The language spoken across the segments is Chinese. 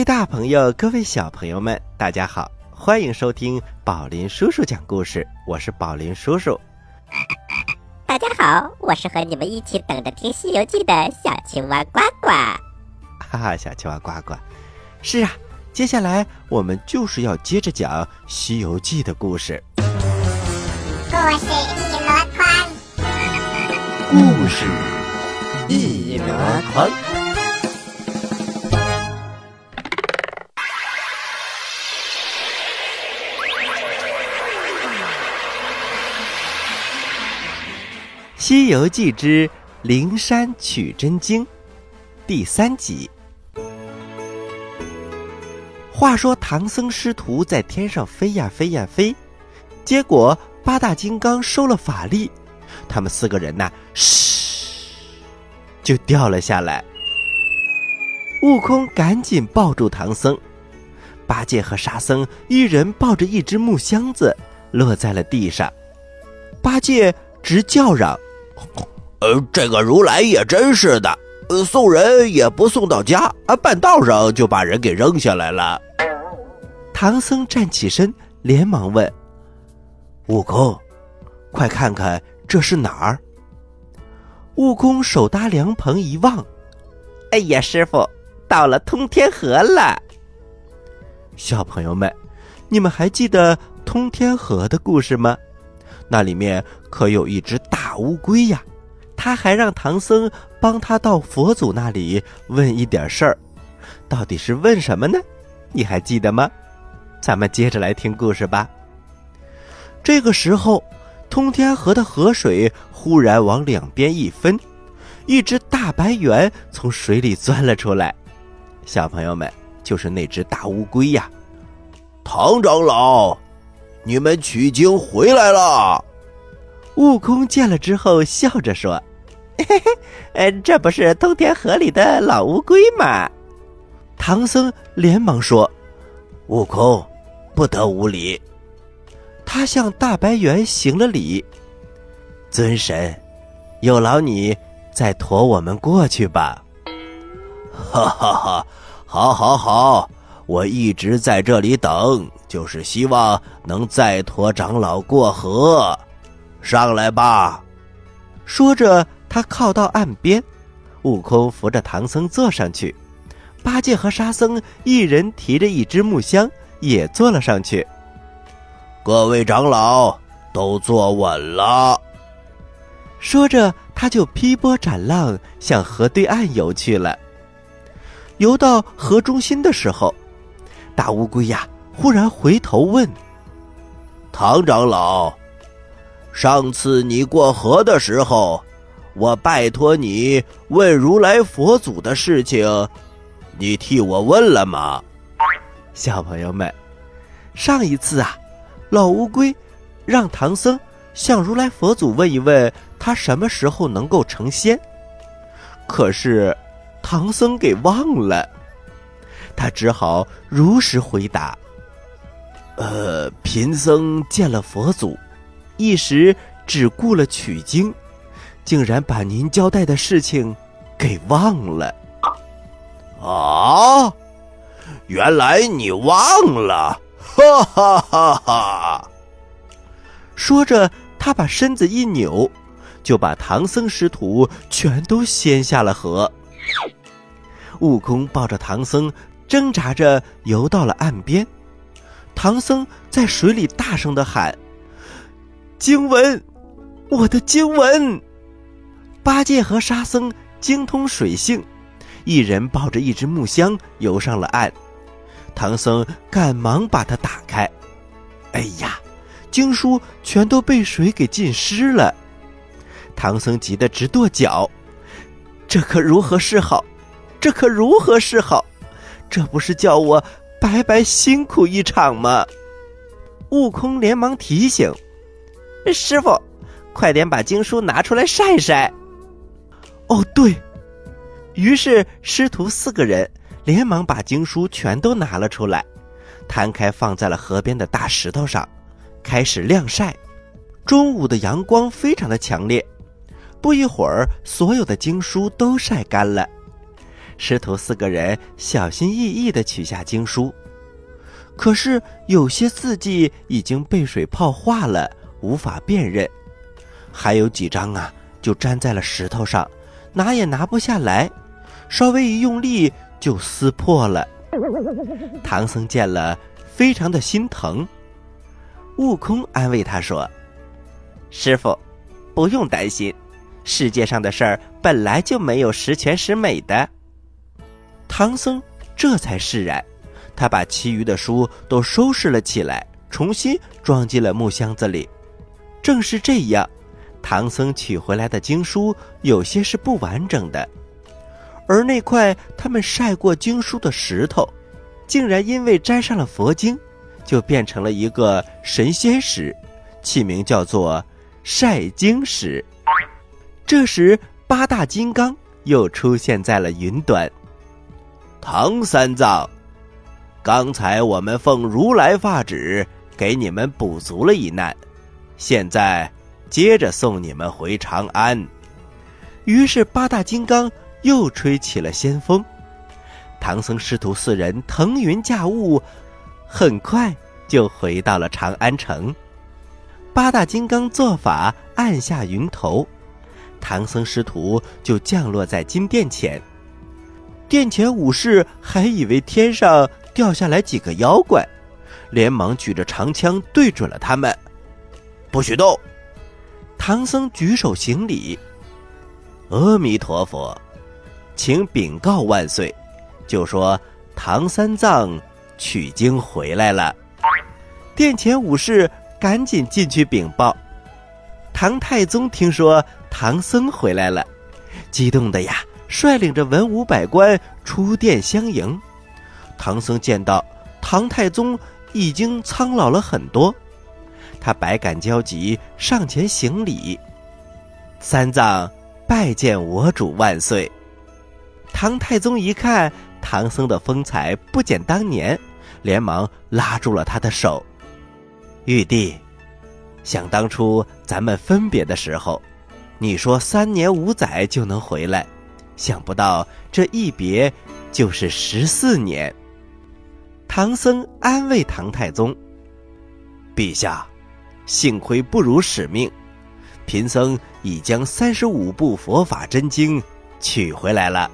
各位大朋友，各位小朋友们，大家好，欢迎收听宝林叔叔讲故事。我是宝林叔叔。大家好，我是和你们一起等着听《西游记》的小青蛙呱呱。哈哈，小青蛙呱呱，是啊，接下来我们就是要接着讲《西游记》的故事。故事一箩筐，故事一箩筐。《西游记之灵山取真经》第三集。话说唐僧师徒在天上飞呀飞呀飞，结果八大金刚收了法力，他们四个人呐，嘘，就掉了下来。悟空赶紧抱住唐僧，八戒和沙僧一人抱着一只木箱子，落在了地上。八戒直叫嚷。呃，这个如来也真是的，呃，送人也不送到家，啊，半道上就把人给扔下来了。唐僧站起身，连忙问：“悟空，快看看这是哪儿？”悟空手搭凉棚一望，哎呀，师傅，到了通天河了。小朋友们，你们还记得通天河的故事吗？那里面可有一只大乌龟呀！他还让唐僧帮他到佛祖那里问一点事儿，到底是问什么呢？你还记得吗？咱们接着来听故事吧。这个时候，通天河的河水忽然往两边一分，一只大白猿从水里钻了出来。小朋友们，就是那只大乌龟呀！唐长老，你们取经回来了。悟空见了之后，笑着说。嘿嘿，呃，这不是通天河里的老乌龟吗？唐僧连忙说：“悟空，不得无礼。”他向大白猿行了礼：“尊神，有劳你再驮我们过去吧。”哈哈哈，好，好，好！我一直在这里等，就是希望能再驮长老过河。上来吧。说着。他靠到岸边，悟空扶着唐僧坐上去，八戒和沙僧一人提着一只木箱也坐了上去。各位长老都坐稳了。说着，他就劈波斩浪向河对岸游去了。游到河中心的时候，大乌龟呀忽然回头问：“唐长老，上次你过河的时候。”我拜托你问如来佛祖的事情，你替我问了吗？小朋友们，上一次啊，老乌龟让唐僧向如来佛祖问一问，他什么时候能够成仙。可是唐僧给忘了，他只好如实回答：“呃，贫僧见了佛祖，一时只顾了取经。”竟然把您交代的事情给忘了啊！原来你忘了，哈哈哈哈！说着，他把身子一扭，就把唐僧师徒全都掀下了河。悟空抱着唐僧，挣扎着游到了岸边。唐僧在水里大声的喊：“经文，我的经文！”八戒和沙僧精通水性，一人抱着一只木箱游上了岸。唐僧赶忙把它打开，哎呀，经书全都被水给浸湿了。唐僧急得直跺脚，这可如何是好？这可如何是好？这不是叫我白白辛苦一场吗？悟空连忙提醒：“师傅，快点把经书拿出来晒晒。”哦，对于是，师徒四个人连忙把经书全都拿了出来，摊开放在了河边的大石头上，开始晾晒。中午的阳光非常的强烈，不一会儿，所有的经书都晒干了。师徒四个人小心翼翼地取下经书，可是有些字迹已经被水泡化了，无法辨认；还有几张啊，就粘在了石头上，拿也拿不下来，稍微一用力就撕破了。唐僧见了，非常的心疼。悟空安慰他说：“师傅，不用担心，世界上的事儿本来就没有十全十美的。”唐僧这才释然，他把其余的书都收拾了起来，重新装进了木箱子里。正是这样，唐僧取回来的经书有些是不完整的，而那块他们晒过经书的石头，竟然因为沾上了佛经。就变成了一个神仙石，起名叫做晒经石。这时，八大金刚又出现在了云端。唐三藏，刚才我们奉如来法旨给你们补足了一难，现在接着送你们回长安。于是，八大金刚又吹起了仙风，唐僧师徒四人腾云驾雾。很快就回到了长安城，八大金刚做法按下云头，唐僧师徒就降落在金殿前。殿前武士还以为天上掉下来几个妖怪，连忙举着长枪对准了他们，不许动！唐僧举手行礼：“阿弥陀佛，请禀告万岁，就说唐三藏。”取经回来了，殿前武士赶紧进去禀报。唐太宗听说唐僧回来了，激动的呀，率领着文武百官出殿相迎。唐僧见到唐太宗已经苍老了很多，他百感交集，上前行礼：“三藏拜见我主万岁。”唐太宗一看唐僧的风采不减当年。连忙拉住了他的手，玉帝，想当初咱们分别的时候，你说三年五载就能回来，想不到这一别就是十四年。唐僧安慰唐太宗：“陛下，幸亏不辱使命，贫僧已将三十五部佛法真经取回来了。”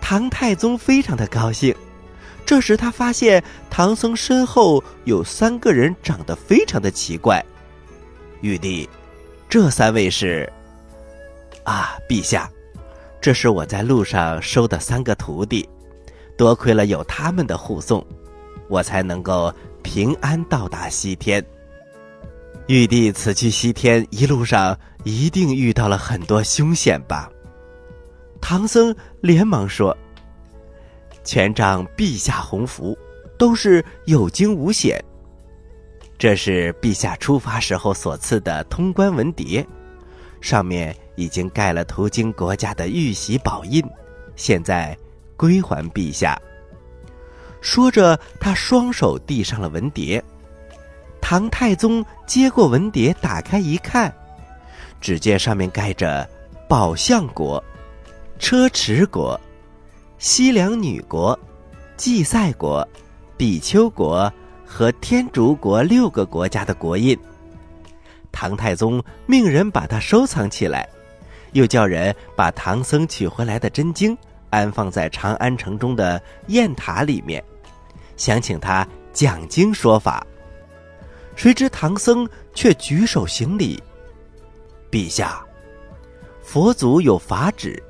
唐太宗非常的高兴。这时，他发现唐僧身后有三个人，长得非常的奇怪。玉帝，这三位是？啊，陛下，这是我在路上收的三个徒弟，多亏了有他们的护送，我才能够平安到达西天。玉帝此去西天一路上一定遇到了很多凶险吧？唐僧连忙说。全仗陛下洪福，都是有惊无险。这是陛下出发时候所赐的通关文牒，上面已经盖了途经国家的玉玺宝印，现在归还陛下。说着，他双手递上了文牒。唐太宗接过文牒，打开一看，只见上面盖着宝象国、车迟国。西凉女国、祭赛国、比丘国和天竺国六个国家的国印，唐太宗命人把它收藏起来，又叫人把唐僧取回来的真经安放在长安城中的雁塔里面，想请他讲经说法。谁知唐僧却举手行礼：“陛下，佛祖有法旨。”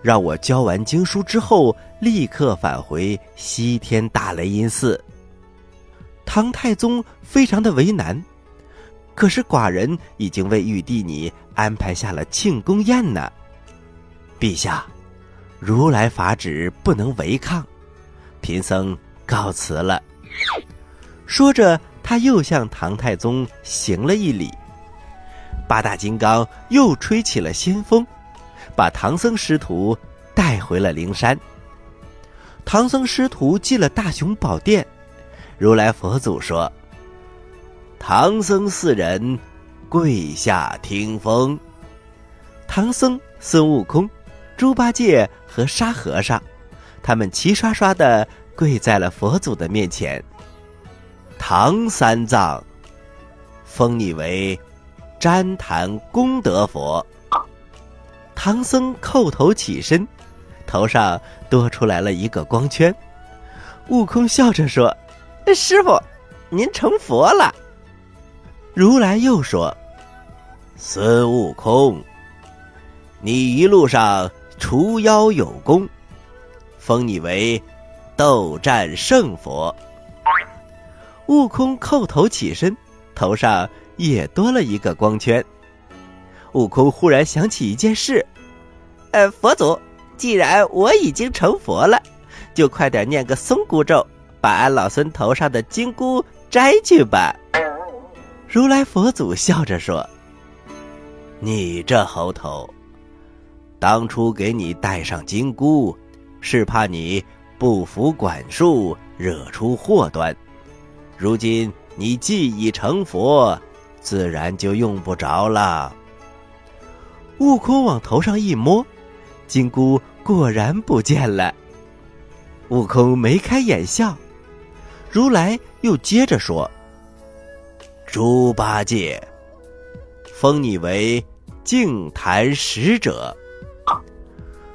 让我教完经书之后，立刻返回西天大雷音寺。唐太宗非常的为难，可是寡人已经为玉帝你安排下了庆功宴呢。陛下，如来法旨不能违抗，贫僧告辞了。说着，他又向唐太宗行了一礼。八大金刚又吹起了仙风。把唐僧师徒带回了灵山。唐僧师徒进了大雄宝殿，如来佛祖说：“唐僧四人跪下听风。”唐僧、孙悟空、猪八戒和沙和尚，他们齐刷刷的跪在了佛祖的面前。唐三藏，封你为旃檀功德佛。唐僧叩头起身，头上多出来了一个光圈。悟空笑着说：“师傅，您成佛了。”如来又说：“孙悟空，你一路上除妖有功，封你为斗战胜佛。”悟空叩头起身，头上也多了一个光圈。悟空忽然想起一件事：“呃，佛祖，既然我已经成佛了，就快点念个松箍咒，把俺老孙头上的金箍摘去吧。”如来佛祖笑着说：“你这猴头，当初给你戴上金箍，是怕你不服管束，惹出祸端。”如今你既已成佛，自然就用不着了。悟空往头上一摸，金箍果然不见了。悟空眉开眼笑，如来又接着说：“猪八戒，封你为净坛使者。”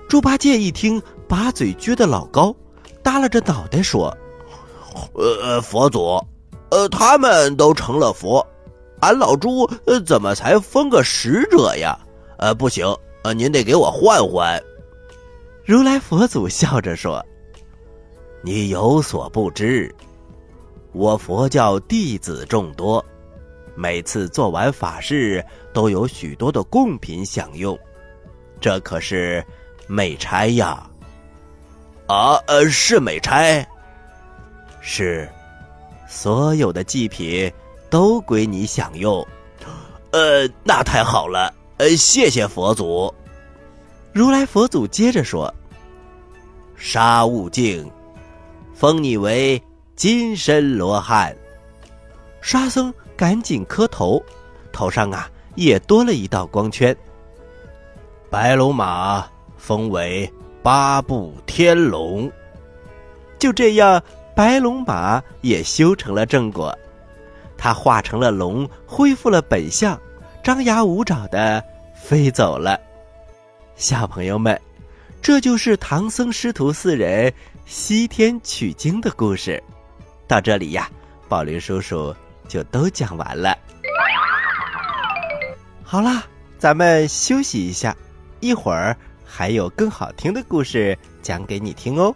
猪八戒一听，把嘴撅得老高，耷拉着脑袋说：“呃，佛祖。”呃，他们都成了佛，俺老猪呃怎么才封个使者呀？呃，不行，呃，您得给我换换。如来佛祖笑着说：“你有所不知，我佛教弟子众多，每次做完法事都有许多的贡品享用，这可是美差呀！啊，呃，是美差，是。”所有的祭品都归你享用，呃，那太好了，呃，谢谢佛祖。如来佛祖接着说：“沙悟净，封你为金身罗汉。”沙僧赶紧磕头，头上啊也多了一道光圈。白龙马封为八部天龙。就这样。白龙马也修成了正果，它化成了龙，恢复了本相，张牙舞爪的飞走了。小朋友们，这就是唐僧师徒四人西天取经的故事。到这里呀，宝林叔叔就都讲完了。好啦，咱们休息一下，一会儿还有更好听的故事讲给你听哦。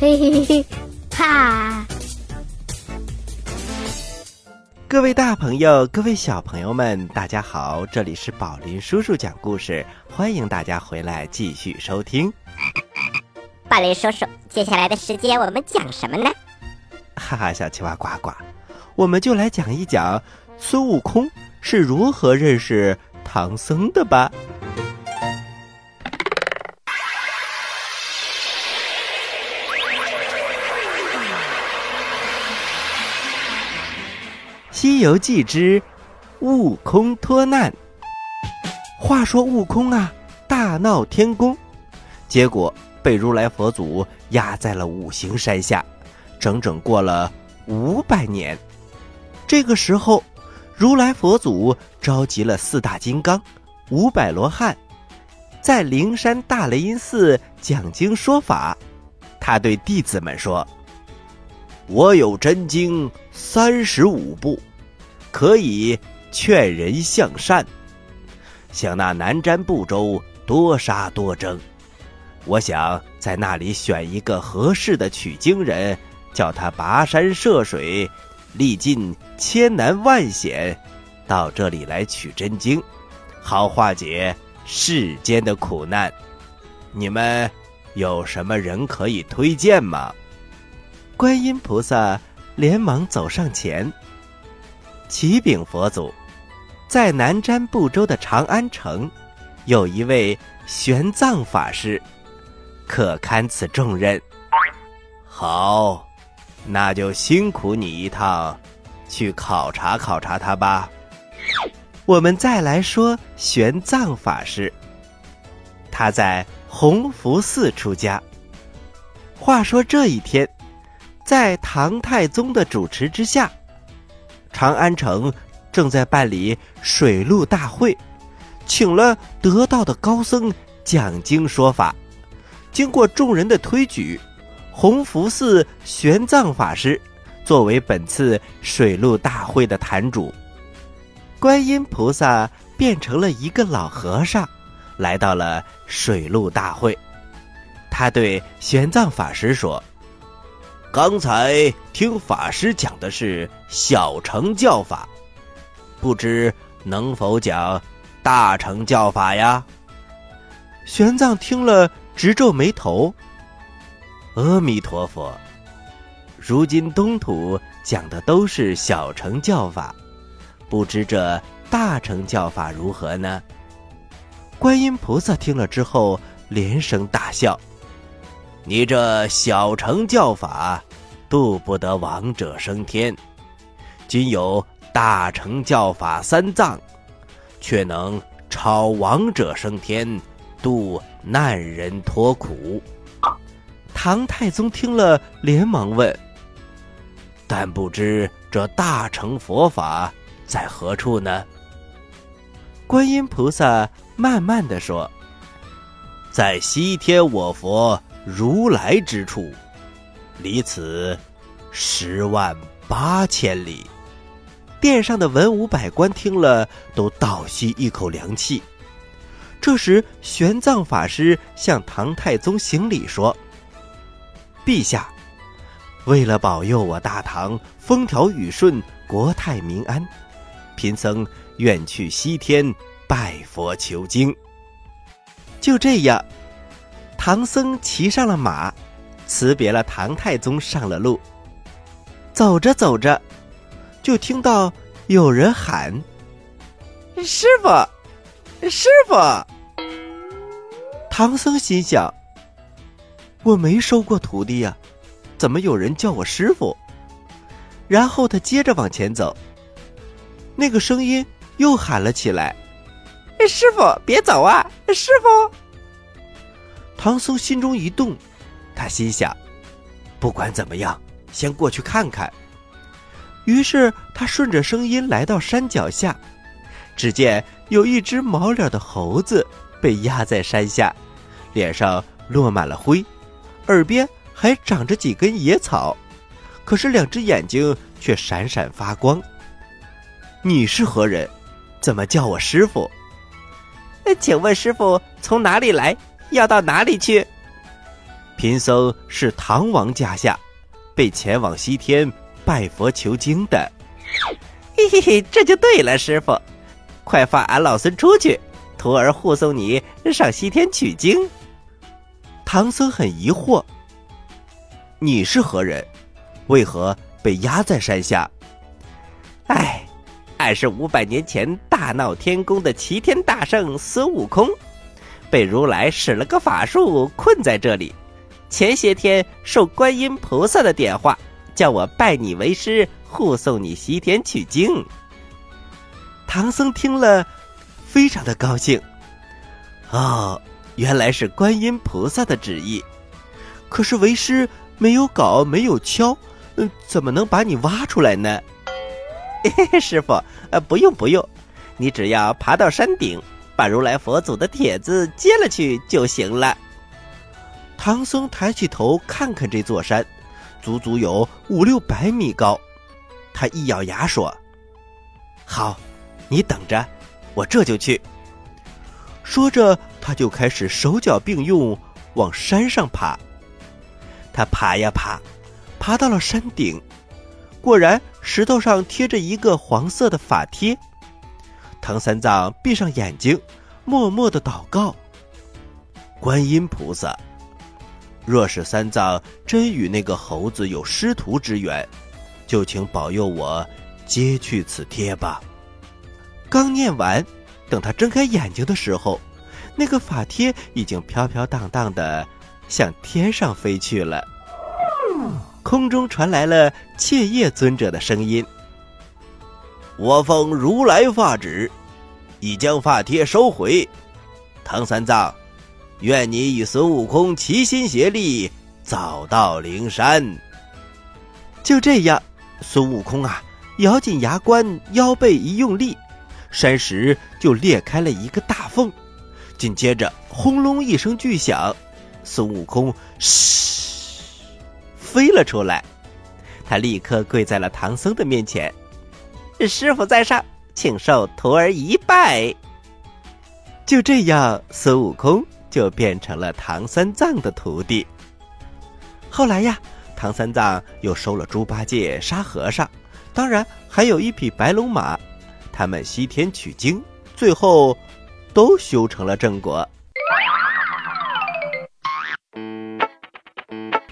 嘿嘿嘿，哈！各位大朋友，各位小朋友们，大家好，这里是宝林叔叔讲故事，欢迎大家回来继续收听。宝林叔叔，接下来的时间我们讲什么呢？哈哈，小青蛙呱呱，我们就来讲一讲孙悟空是如何认识唐僧的吧。《西游记之悟空脱难》。话说悟空啊，大闹天宫，结果被如来佛祖压在了五行山下，整整过了五百年。这个时候，如来佛祖召集了四大金刚、五百罗汉，在灵山大雷音寺讲经说法。他对弟子们说：“我有真经三十五部，可以劝人向善。像那南瞻部洲多杀多争，我想在那里选一个合适的取经人，叫他跋山涉水，历尽千难万险，到这里来取真经，好化解世间的苦难。你们。”有什么人可以推荐吗？观音菩萨连忙走上前。启禀佛祖，在南瞻部洲的长安城，有一位玄奘法师，可堪此重任。好，那就辛苦你一趟，去考察考察他吧。我们再来说玄奘法师，他在。弘福寺出家。话说这一天，在唐太宗的主持之下，长安城正在办理水陆大会，请了得道的高僧讲经说法。经过众人的推举，弘福寺玄奘法师作为本次水陆大会的坛主，观音菩萨变成了一个老和尚。来到了水陆大会，他对玄奘法师说：“刚才听法师讲的是小乘教法，不知能否讲大乘教法呀？”玄奘听了直皱眉头：“阿弥陀佛，如今东土讲的都是小乘教法，不知这大乘教法如何呢？”观音菩萨听了之后，连声大笑：“你这小乘教法，渡不得亡者升天；今有大乘教法三藏，却能超亡者升天，渡难人脱苦。”唐太宗听了，连忙问：“但不知这大乘佛法在何处呢？”观音菩萨。慢慢的说，在西天我佛如来之处，离此十万八千里。殿上的文武百官听了，都倒吸一口凉气。这时，玄奘法师向唐太宗行礼说：“陛下，为了保佑我大唐风调雨顺、国泰民安，贫僧愿去西天。”拜佛求经。就这样，唐僧骑上了马，辞别了唐太宗，上了路。走着走着，就听到有人喊：“师傅，师傅！”唐僧心想：“我没收过徒弟呀，怎么有人叫我师傅？”然后他接着往前走，那个声音又喊了起来。师傅，别走啊！师傅，唐僧心中一动，他心想：不管怎么样，先过去看看。于是他顺着声音来到山脚下，只见有一只毛脸的猴子被压在山下，脸上落满了灰，耳边还长着几根野草，可是两只眼睛却闪闪发光。你是何人？怎么叫我师傅？请问师傅从哪里来？要到哪里去？贫僧是唐王驾下，被前往西天拜佛求经的。嘿嘿嘿，这就对了，师傅，快放俺老孙出去，徒儿护送你上西天取经。唐僧很疑惑：你是何人？为何被压在山下？哎。俺是五百年前大闹天宫的齐天大圣孙悟空，被如来使了个法术困在这里。前些天受观音菩萨的点化，叫我拜你为师，护送你西天取经。唐僧听了，非常的高兴。哦，原来是观音菩萨的旨意。可是为师没有镐，没有锹，嗯，怎么能把你挖出来呢？嘿 嘿师傅，呃，不用不用，你只要爬到山顶，把如来佛祖的帖子接了去就行了。唐僧抬起头看看这座山，足足有五六百米高。他一咬牙说：“好，你等着，我这就去。”说着，他就开始手脚并用往山上爬。他爬呀爬，爬到了山顶，果然石头上贴着一个黄色的法帖。唐三藏闭上眼睛，默默的祷告：“观音菩萨。”若是三藏真与那个猴子有师徒之缘，就请保佑我揭去此贴吧。刚念完，等他睁开眼睛的时候，那个法帖已经飘飘荡荡的向天上飞去了。空中传来了切叶尊者的声音：“我奉如来法旨，已将发帖收回。唐三藏。”愿你与孙悟空齐心协力，早到灵山。就这样，孙悟空啊，咬紧牙关，腰背一用力，山石就裂开了一个大缝。紧接着，轰隆一声巨响，孙悟空嘘飞了出来。他立刻跪在了唐僧的面前：“师傅在上，请受徒儿一拜。”就这样，孙悟空。就变成了唐三藏的徒弟。后来呀，唐三藏又收了猪八戒、沙和尚，当然还有一匹白龙马，他们西天取经，最后都修成了正果。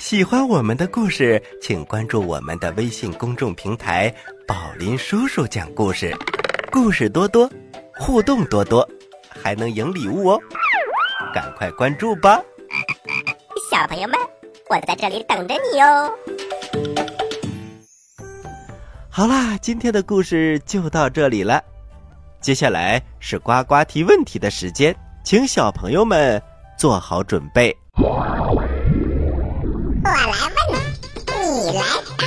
喜欢我们的故事，请关注我们的微信公众平台“宝林叔叔讲故事”，故事多多，互动多多，还能赢礼物哦。赶快关注吧，小朋友们，我在这里等着你哦。好啦，今天的故事就到这里了，接下来是呱呱提问题的时间，请小朋友们做好准备。我来问，你来答，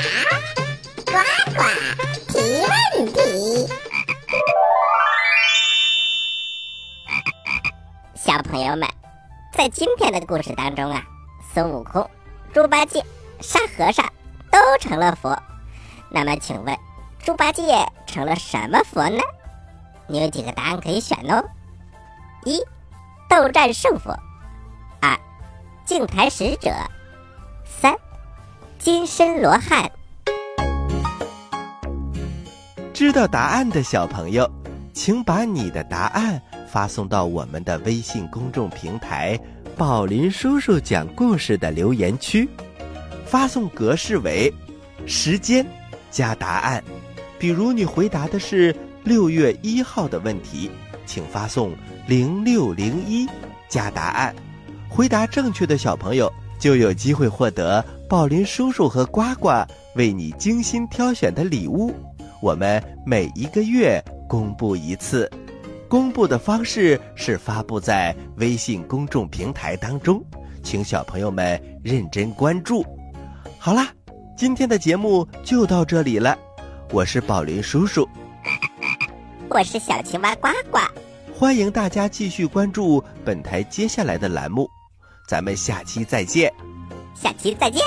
呱呱提问题。小朋友们，在今天的故事当中啊，孙悟空、猪八戒、沙和尚都成了佛。那么，请问，猪八戒成了什么佛呢？你有几个答案可以选哦：一、斗战胜佛；二、净坛使者；三、金身罗汉。知道答案的小朋友，请把你的答案。发送到我们的微信公众平台“宝林叔叔讲故事”的留言区，发送格式为时间加答案。比如你回答的是六月一号的问题，请发送零六零一加答案。回答正确的小朋友就有机会获得宝林叔叔和呱呱为你精心挑选的礼物。我们每一个月公布一次。公布的方式是发布在微信公众平台当中，请小朋友们认真关注。好啦，今天的节目就到这里了，我是宝林叔叔，我是小青蛙呱呱，欢迎大家继续关注本台接下来的栏目，咱们下期再见，下期再见。